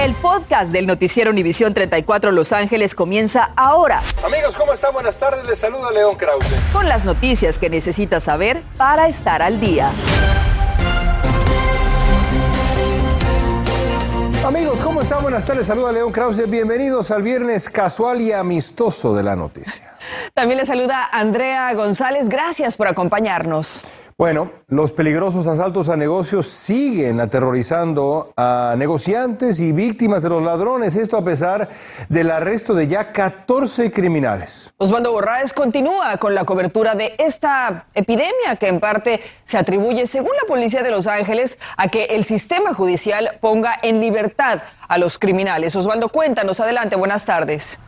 El podcast del noticiero Univisión 34 Los Ángeles comienza ahora. Amigos, ¿cómo están? Buenas tardes. Les saluda León Krause. Con las noticias que necesitas saber para estar al día. Amigos, ¿cómo están? Buenas tardes. Saluda León Krause. Bienvenidos al viernes casual y amistoso de la noticia. También le saluda Andrea González. Gracias por acompañarnos. Bueno, los peligrosos asaltos a negocios siguen aterrorizando a negociantes y víctimas de los ladrones, esto a pesar del arresto de ya 14 criminales. Osvaldo Borraes continúa con la cobertura de esta epidemia que en parte se atribuye, según la policía de Los Ángeles, a que el sistema judicial ponga en libertad a los criminales. Osvaldo, cuéntanos, adelante, buenas tardes.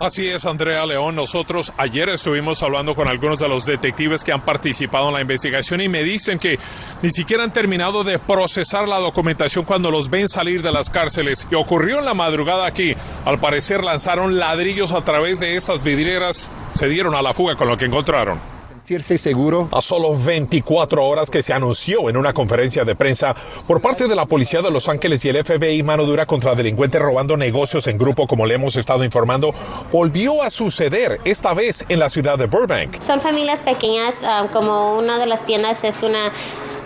Así es, Andrea León. Nosotros ayer estuvimos hablando con algunos de los detectives que han participado en la investigación y me dicen que ni siquiera han terminado de procesar la documentación cuando los ven salir de las cárceles. Y ocurrió en la madrugada aquí. Al parecer lanzaron ladrillos a través de estas vidrieras. Se dieron a la fuga con lo que encontraron sentirse seguro. A solo 24 horas que se anunció en una conferencia de prensa por parte de la Policía de Los Ángeles y el FBI mano dura contra delincuentes robando negocios en grupo, como le hemos estado informando, volvió a suceder, esta vez en la ciudad de Burbank. Son familias pequeñas, ah, como una de las tiendas es una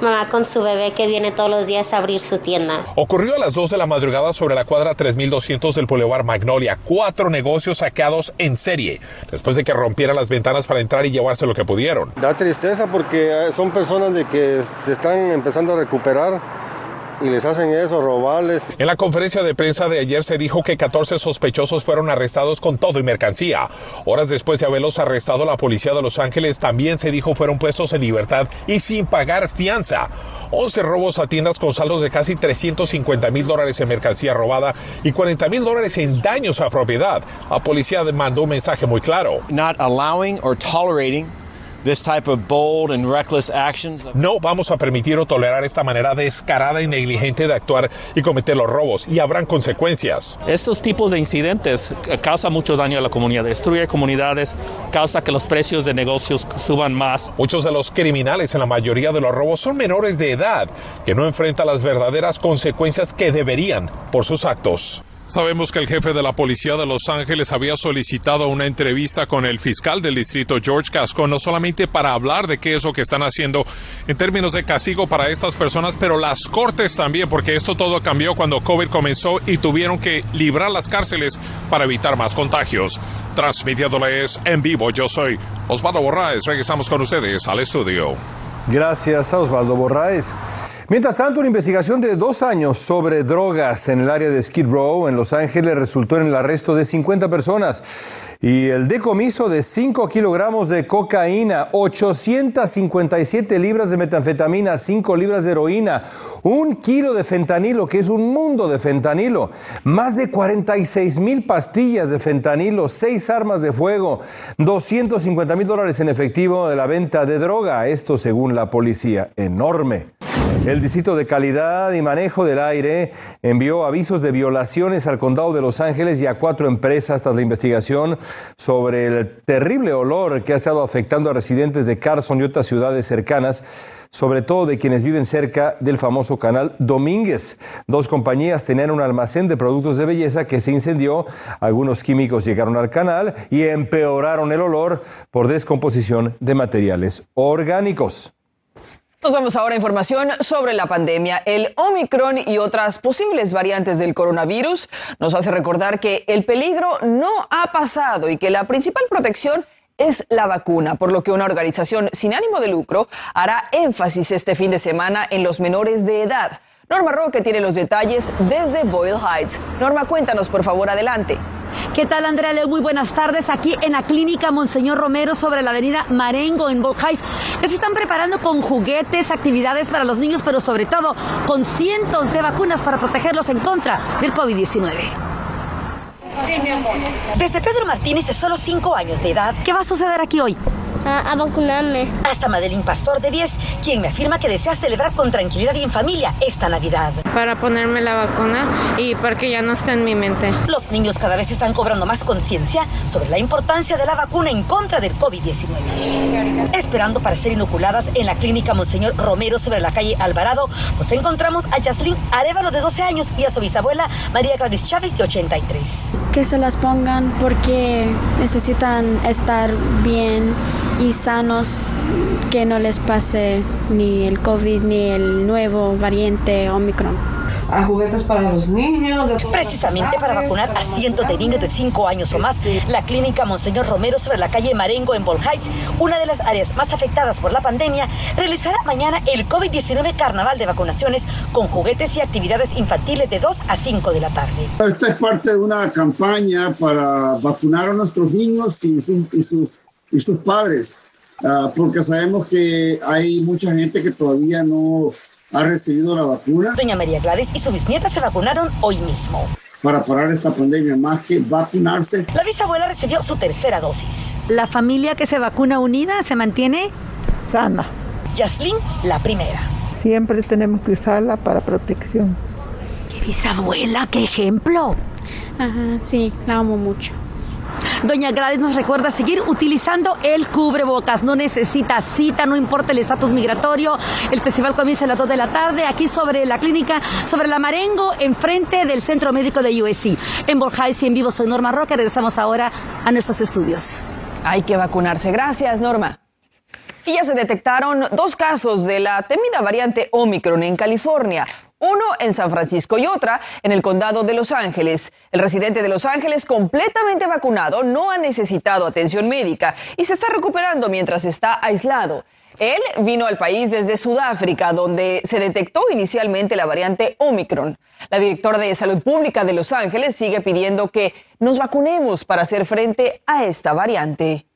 mamá con su bebé que viene todos los días a abrir su tienda. Ocurrió a las 2 de la madrugada sobre la cuadra 3200 del Boulevard Magnolia. Cuatro negocios saqueados en serie, después de que rompieran las ventanas para entrar y llevarse lo que pudieron. Da tristeza porque son personas de que se están empezando a recuperar y les hacen eso, robarles. En la conferencia de prensa de ayer se dijo que 14 sospechosos fueron arrestados con todo y mercancía. Horas después de haberlos arrestado, la policía de Los Ángeles también se dijo fueron puestos en libertad y sin pagar fianza. 11 robos a tiendas con saldos de casi 350 mil dólares en mercancía robada y 40 mil dólares en daños a propiedad. La policía mandó un mensaje muy claro. Not allowing or tolerating no vamos a permitir o tolerar esta manera descarada y negligente de actuar y cometer los robos y habrán consecuencias. Estos tipos de incidentes causan mucho daño a la comunidad, destruye comunidades, causa que los precios de negocios suban más. Muchos de los criminales en la mayoría de los robos son menores de edad que no enfrentan las verdaderas consecuencias que deberían por sus actos. Sabemos que el jefe de la policía de Los Ángeles había solicitado una entrevista con el fiscal del distrito George Gascon, no solamente para hablar de qué es lo que están haciendo en términos de castigo para estas personas, pero las cortes también, porque esto todo cambió cuando COVID comenzó y tuvieron que librar las cárceles para evitar más contagios. Transmitiéndoles en vivo, yo soy Osvaldo Borraes. Regresamos con ustedes al estudio. Gracias Osvaldo Borraes. Mientras tanto, una investigación de dos años sobre drogas en el área de Skid Row, en Los Ángeles, resultó en el arresto de 50 personas y el decomiso de 5 kilogramos de cocaína, 857 libras de metanfetamina, 5 libras de heroína, un kilo de fentanilo, que es un mundo de fentanilo, más de 46 mil pastillas de fentanilo, 6 armas de fuego, 250 mil dólares en efectivo de la venta de droga, esto según la policía, enorme. El Distrito de Calidad y Manejo del Aire envió avisos de violaciones al condado de Los Ángeles y a cuatro empresas tras la investigación sobre el terrible olor que ha estado afectando a residentes de Carson y otras ciudades cercanas, sobre todo de quienes viven cerca del famoso canal Domínguez. Dos compañías tenían un almacén de productos de belleza que se incendió, algunos químicos llegaron al canal y empeoraron el olor por descomposición de materiales orgánicos. Nos vamos ahora a información sobre la pandemia. El Omicron y otras posibles variantes del coronavirus nos hace recordar que el peligro no ha pasado y que la principal protección es la vacuna, por lo que una organización sin ánimo de lucro hará énfasis este fin de semana en los menores de edad. Norma Roque tiene los detalles desde Boyle Heights. Norma, cuéntanos, por favor, adelante. ¿Qué tal, Andrea Leo? Muy buenas tardes. Aquí en la clínica Monseñor Romero sobre la avenida Marengo en Boyle Heights. Ya se están preparando con juguetes, actividades para los niños, pero sobre todo con cientos de vacunas para protegerlos en contra del COVID-19. Desde Pedro Martínez, de solo 5 años de edad. ¿Qué va a suceder aquí hoy? A, vacunarme. Hasta Madeline Pastor de 10, quien me afirma que desea celebrar con tranquilidad y en familia esta Navidad. Para ponerme la vacuna y para que ya no esté en mi mente. Los niños cada vez están cobrando más conciencia sobre la importancia de la vacuna en contra del COVID-19. Esperando para ser inoculadas en la clínica Monseñor Romero sobre la calle Alvarado, nos encontramos a Yaslin Arevalo de 12 años y a su bisabuela María Gladys Chávez de 83. Que se las pongan porque necesitan estar bien y sanos, que no les pase ni el COVID ni el nuevo variante Omicron a juguetes para los niños. Precisamente para vacunar a cientos de niños de 5 años o más, la clínica Monseñor Romero sobre la calle Marengo en Ball Heights, una de las áreas más afectadas por la pandemia, realizará mañana el COVID-19 Carnaval de Vacunaciones con juguetes y actividades infantiles de 2 a 5 de la tarde. Esta es parte de una campaña para vacunar a nuestros niños y sus, y sus, padres, ah, porque sabemos que hay mucha gente que todavía no ha recibido la vacuna. Doña María Gladys y su bisnieta se vacunaron hoy mismo. Para parar esta pandemia, más que vacunarse. La bisabuela recibió su tercera dosis. ¿La familia que se vacuna unida se mantiene sana? Yaslin, la primera. Siempre tenemos que usarla para protección. ¡Qué bisabuela! ¡Qué ejemplo! Ajá, sí, la amo mucho. Doña Gladys nos recuerda seguir utilizando el cubrebocas. No necesita cita, no importa el estatus migratorio. El festival comienza a las 2 de la tarde aquí sobre la clínica, sobre la Marengo, enfrente del Centro Médico de USC. En Borjais y en vivo soy Norma Roca. Regresamos ahora a nuestros estudios. Hay que vacunarse. Gracias, Norma. Y ya se detectaron dos casos de la temida variante Omicron en California uno en San Francisco y otra en el condado de Los Ángeles. El residente de Los Ángeles, completamente vacunado, no ha necesitado atención médica y se está recuperando mientras está aislado. Él vino al país desde Sudáfrica, donde se detectó inicialmente la variante Omicron. La directora de Salud Pública de Los Ángeles sigue pidiendo que nos vacunemos para hacer frente a esta variante.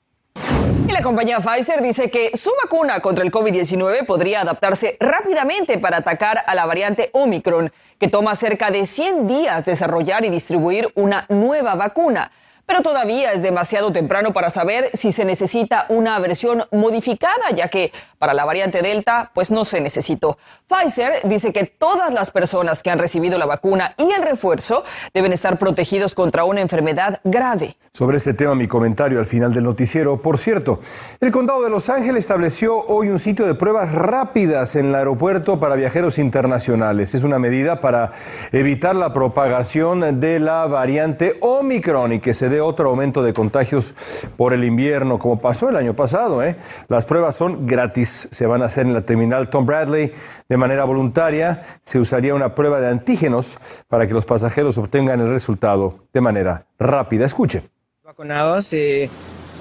Y la compañía Pfizer dice que su vacuna contra el COVID-19 podría adaptarse rápidamente para atacar a la variante Omicron, que toma cerca de 100 días desarrollar y distribuir una nueva vacuna pero todavía es demasiado temprano para saber si se necesita una versión modificada, ya que para la variante Delta, pues no se necesitó. Pfizer dice que todas las personas que han recibido la vacuna y el refuerzo deben estar protegidos contra una enfermedad grave. Sobre este tema, mi comentario al final del noticiero. Por cierto, el condado de Los Ángeles estableció hoy un sitio de pruebas rápidas en el aeropuerto para viajeros internacionales. Es una medida para evitar la propagación de la variante Omicron y que se dé otro aumento de contagios por el invierno, como pasó el año pasado. ¿eh? Las pruebas son gratis, se van a hacer en la terminal Tom Bradley de manera voluntaria. Se usaría una prueba de antígenos para que los pasajeros obtengan el resultado de manera rápida. Escuche. Vacunados y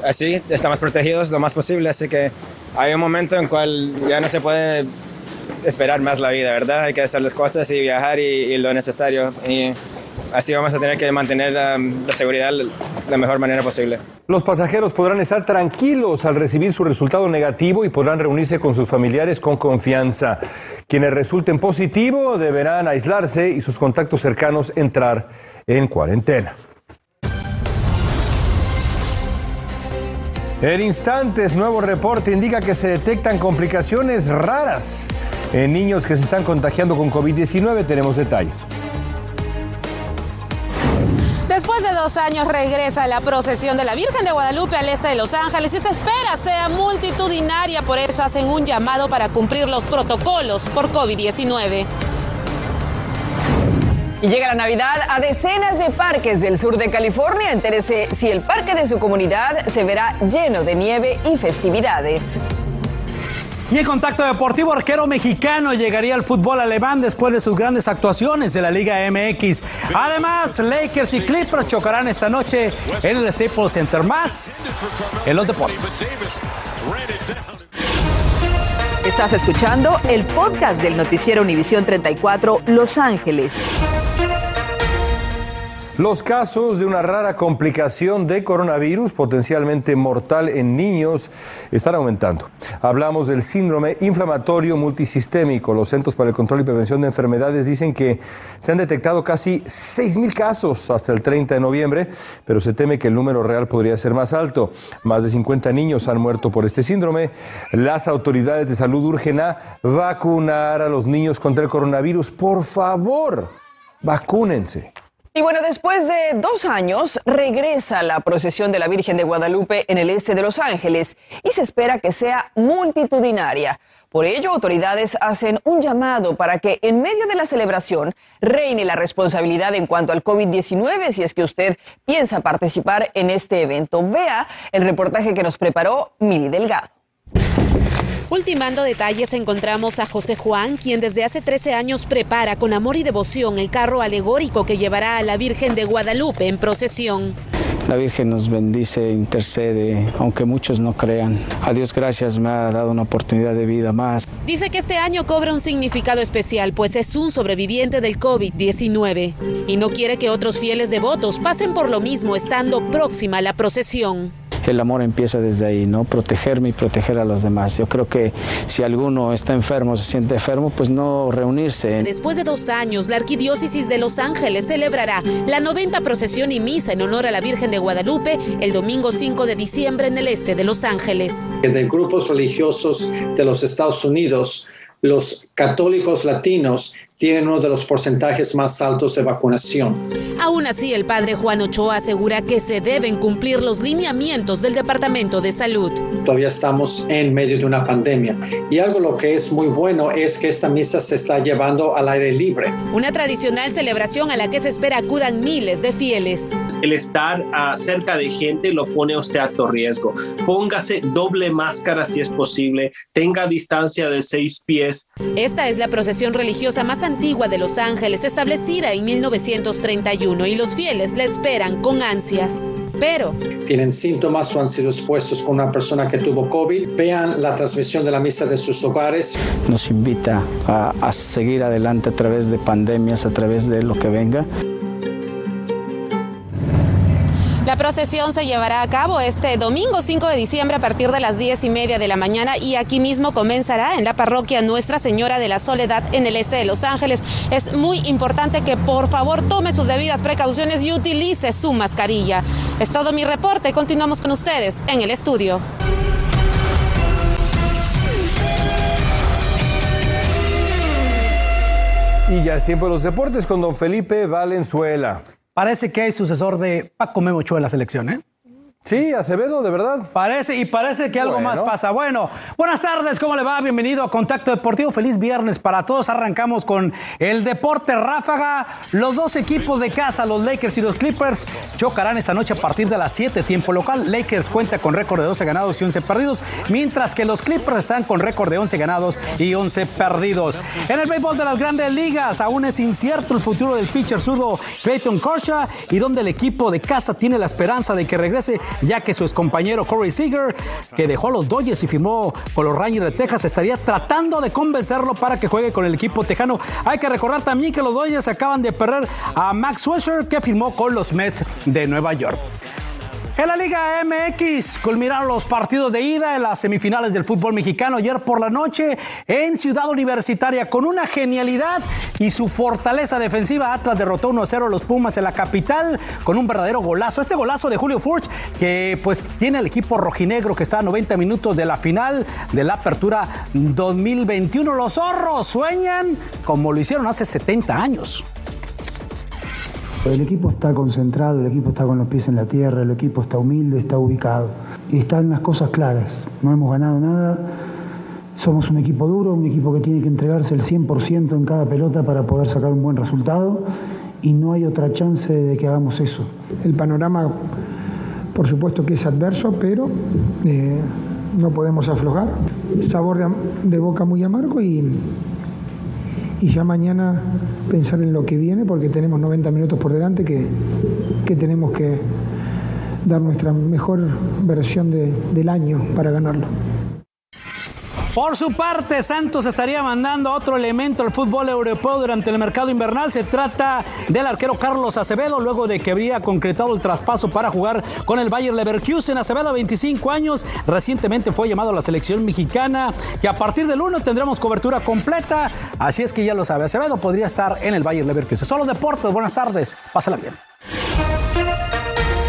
así estamos protegidos lo más posible, así que hay un momento en cual ya no se puede esperar más la vida, ¿verdad? Hay que hacer las cosas y viajar y, y lo necesario. Y así vamos a tener que mantener la, seguridad de la mejor manera posible. Los pasajeros podrán estar tranquilos al recibir su resultado negativo y podrán reunirse con sus familiares con confianza. Quienes resulten positivo deberán aislarse y sus contactos cercanos entrar en cuarentena. En instantes, nuevo reporte indica que se detectan complicaciones raras en niños que se están contagiando con COVID-19. Tenemos detalles. Después de dos años regresa la procesión de la Virgen de Guadalupe al este de Los Ángeles y se espera sea multitudinaria, por eso hacen un llamado para cumplir los protocolos por COVID-19. Y llega la Navidad a decenas de parques del sur de California. Entérese si el parque de su comunidad se verá lleno de nieve y festividades. Y en contacto deportivo, arquero mexicano llegaría al fútbol alemán después de sus grandes actuaciones de la Liga MX. Además, Lakers y Clippers chocarán esta noche en el Staples Center. Más en los deportes. Estás escuchando el podcast del noticiero Univisión 34 Los Ángeles. Los casos de una rara complicación de coronavirus potencialmente mortal en niños están aumentando. Hablamos del síndrome inflamatorio multisistémico. Los Centros para el Control y Prevención de Enfermedades dicen que se han detectado casi 6.000 casos hasta el 30 de noviembre, pero se teme que el número real podría ser más alto. Más de 50 niños han muerto por este síndrome. Las autoridades de salud urgen a vacunar a los niños contra el coronavirus. Por favor, vacúnense. Y bueno, después de dos años regresa la procesión de la Virgen de Guadalupe en el este de Los Ángeles y se espera que sea multitudinaria. Por ello, autoridades hacen un llamado para que en medio de la celebración reine la responsabilidad en cuanto al COVID-19 si es que usted piensa participar en este evento. Vea el reportaje que nos preparó Mili Delgado. Ultimando detalles encontramos a José Juan, quien desde hace 13 años prepara con amor y devoción el carro alegórico que llevará a la Virgen de Guadalupe en procesión. La Virgen nos bendice, intercede, aunque muchos no crean. A Dios gracias me ha dado una oportunidad de vida más. Dice que este año cobra un significado especial, pues es un sobreviviente del COVID-19 y no quiere que otros fieles devotos pasen por lo mismo estando próxima a la procesión el amor empieza desde ahí, ¿no? Protegerme y proteger a los demás. Yo creo que si alguno está enfermo, se siente enfermo, pues no reunirse. Después de dos años, la Arquidiócesis de Los Ángeles celebrará la 90 procesión y misa en honor a la Virgen de Guadalupe el domingo 5 de diciembre en el este de Los Ángeles. De grupos religiosos de los Estados Unidos, los católicos latinos tienen uno de los porcentajes más altos de vacunación. Aún así, el padre Juan Ochoa asegura que se deben cumplir los lineamientos del Departamento de Salud. Todavía estamos en medio de una pandemia y algo lo que es muy bueno es que esta misa se está llevando al aire libre. Una tradicional celebración a la que se espera acudan miles de fieles. El estar uh, cerca de gente lo pone a usted a alto riesgo. Póngase doble máscara si es posible, tenga distancia de seis pies. Esta es la procesión religiosa más antigua de Los Ángeles, establecida en 1931, y los fieles la esperan con ansias. Pero tienen síntomas o han sido expuestos con una persona que tuvo COVID, vean la transmisión de la misa de sus hogares. Nos invita a, a seguir adelante a través de pandemias, a través de lo que venga. La procesión se llevará a cabo este domingo 5 de diciembre a partir de las 10 y media de la mañana y aquí mismo comenzará en la parroquia Nuestra Señora de la Soledad en el este de Los Ángeles. Es muy importante que por favor tome sus debidas precauciones y utilice su mascarilla. Es todo mi reporte. Continuamos con ustedes en el estudio. Y ya es tiempo de los deportes con don Felipe Valenzuela. Parece que hay sucesor de Paco Memocho en la selección, ¿eh? Sí, Acevedo, de verdad. Parece, y parece que algo Bueno. más pasa. Bueno, buenas tardes, ¿cómo le va? Bienvenido a Contacto Deportivo. Feliz viernes para todos. Arrancamos con el deporte ráfaga. Los dos equipos de casa, los Lakers y los Clippers, chocarán esta noche a partir de las 7, tiempo local. Lakers cuenta con récord de 12 ganados y 11 perdidos, mientras que los Clippers están con récord de 11 ganados y 11 perdidos. En el béisbol de las grandes ligas, aún es incierto el futuro del pitcher zurdo Clayton Kershaw y donde el equipo de casa tiene la esperanza de que regrese, ya que su excompañero Corey Seager, que dejó a los Dodgers y firmó con los Rangers de Texas, estaría tratando de convencerlo para que juegue con el equipo tejano. Hay que recordar también que los Dodgers acaban de perder a Max Scherzer, que firmó con los Mets de Nueva York. En la Liga MX culminaron los partidos de ida en las semifinales del fútbol mexicano ayer por la noche en Ciudad Universitaria con una genialidad y su fortaleza defensiva. Atlas derrotó 1-0 a los Pumas en la capital con un verdadero golazo. Este golazo de Julio Furch que pues tiene el equipo rojinegro que está a 90 minutos de la final de la apertura 2021. Los zorros sueñan como lo hicieron hace 70 años. El equipo está concentrado, el equipo está con los pies en la tierra, el equipo está humilde, está ubicado y están las cosas claras. No hemos ganado nada, somos un equipo duro, un equipo que tiene que entregarse el 100% en cada pelota para poder sacar un buen resultado y no hay otra chance de que hagamos eso. El panorama, por supuesto que es adverso, pero eh, no podemos aflojar. Sabor de, de boca muy amargo y, y ya mañana pensar en lo que viene porque tenemos 90 minutos por delante que, que tenemos que dar nuestra mejor versión de- del año para ganarlo. Por su parte, Santos estaría mandando otro elemento al fútbol europeo durante el mercado invernal. Se trata del arquero Carlos Acevedo, luego de que habría concretado el traspaso para jugar con el Bayer Leverkusen. Acevedo, 25 años, recientemente fue llamado a la selección mexicana y a partir del 1 tendremos cobertura completa. Así es que ya lo sabe, Acevedo podría estar en el Bayer Leverkusen. Solo deportes, buenas tardes, pásala bien.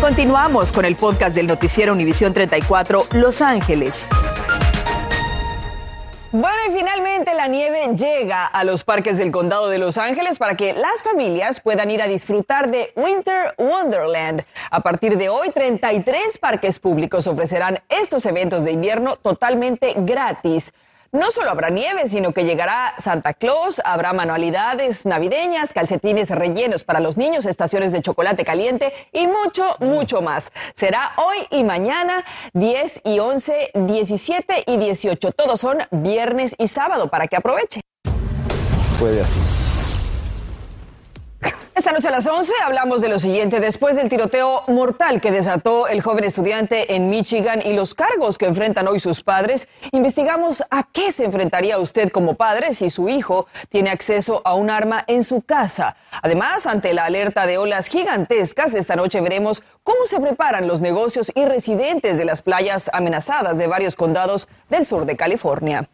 Continuamos con el podcast del noticiero Univisión 34 Los Ángeles. Bueno, y finalmente la nieve llega a los parques del condado de Los Ángeles para que las familias puedan ir a disfrutar de Winter Wonderland. A partir de hoy, 33 parques públicos ofrecerán estos eventos de invierno totalmente gratis. No solo habrá nieve, sino que llegará Santa Claus, habrá manualidades navideñas, calcetines rellenos para los niños, estaciones de chocolate caliente y mucho, mucho más. Será hoy y mañana, 10 y 11, 17 y 18. Todos son viernes y sábado para que aproveche. Puede así. Esta noche a las 11 hablamos de lo siguiente. Después del tiroteo mortal que desató el joven estudiante en Michigan y los cargos que enfrentan hoy sus padres, investigamos a qué se enfrentaría usted como padre si su hijo tiene acceso a un arma en su casa. Además, ante la alerta de olas gigantescas, esta noche veremos cómo se preparan los negocios y residentes de las playas amenazadas de varios condados del sur de California.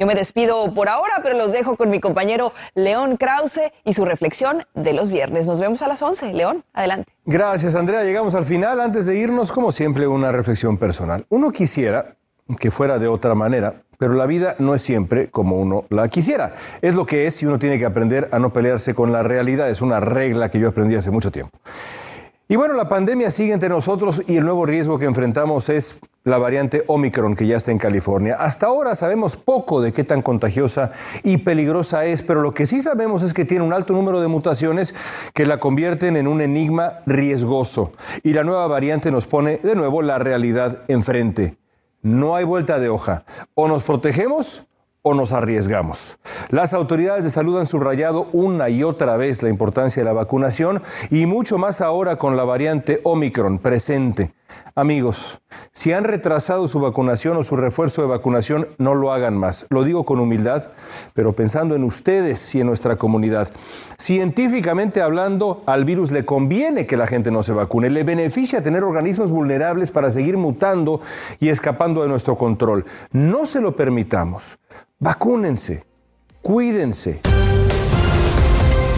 Yo me despido por ahora, pero los dejo con mi compañero León Krause y su reflexión de los viernes. Nos vemos a las 11. León, adelante. Gracias, Andrea. Llegamos al final. Antes de irnos, como siempre, una reflexión personal. Uno quisiera que fuera de otra manera, pero la vida no es siempre como uno la quisiera. Es lo que es y uno tiene que aprender a no pelearse con la realidad. Es una regla que yo aprendí hace mucho tiempo. Y bueno, la pandemia sigue entre nosotros y el nuevo riesgo que enfrentamos es la variante Omicron que ya está en California. Hasta ahora sabemos poco de qué tan contagiosa y peligrosa es, pero lo que sí sabemos es que tiene un alto número de mutaciones que la convierten en un enigma riesgoso. Y la nueva variante nos pone de nuevo la realidad enfrente. No hay vuelta de hoja. O nos protegemos o nos arriesgamos. Las autoridades de salud han subrayado una y otra vez la importancia de la vacunación y mucho más ahora con la variante Omicron presente. Amigos, si han retrasado su vacunación o su refuerzo de vacunación, no lo hagan más. Lo digo con humildad, pero pensando en ustedes y en nuestra comunidad. Científicamente hablando, al virus le conviene que la gente no se vacune. Le beneficia tener organismos vulnerables para seguir mutando y escapando de nuestro control. No se lo permitamos. Vacúnense. Cuídense.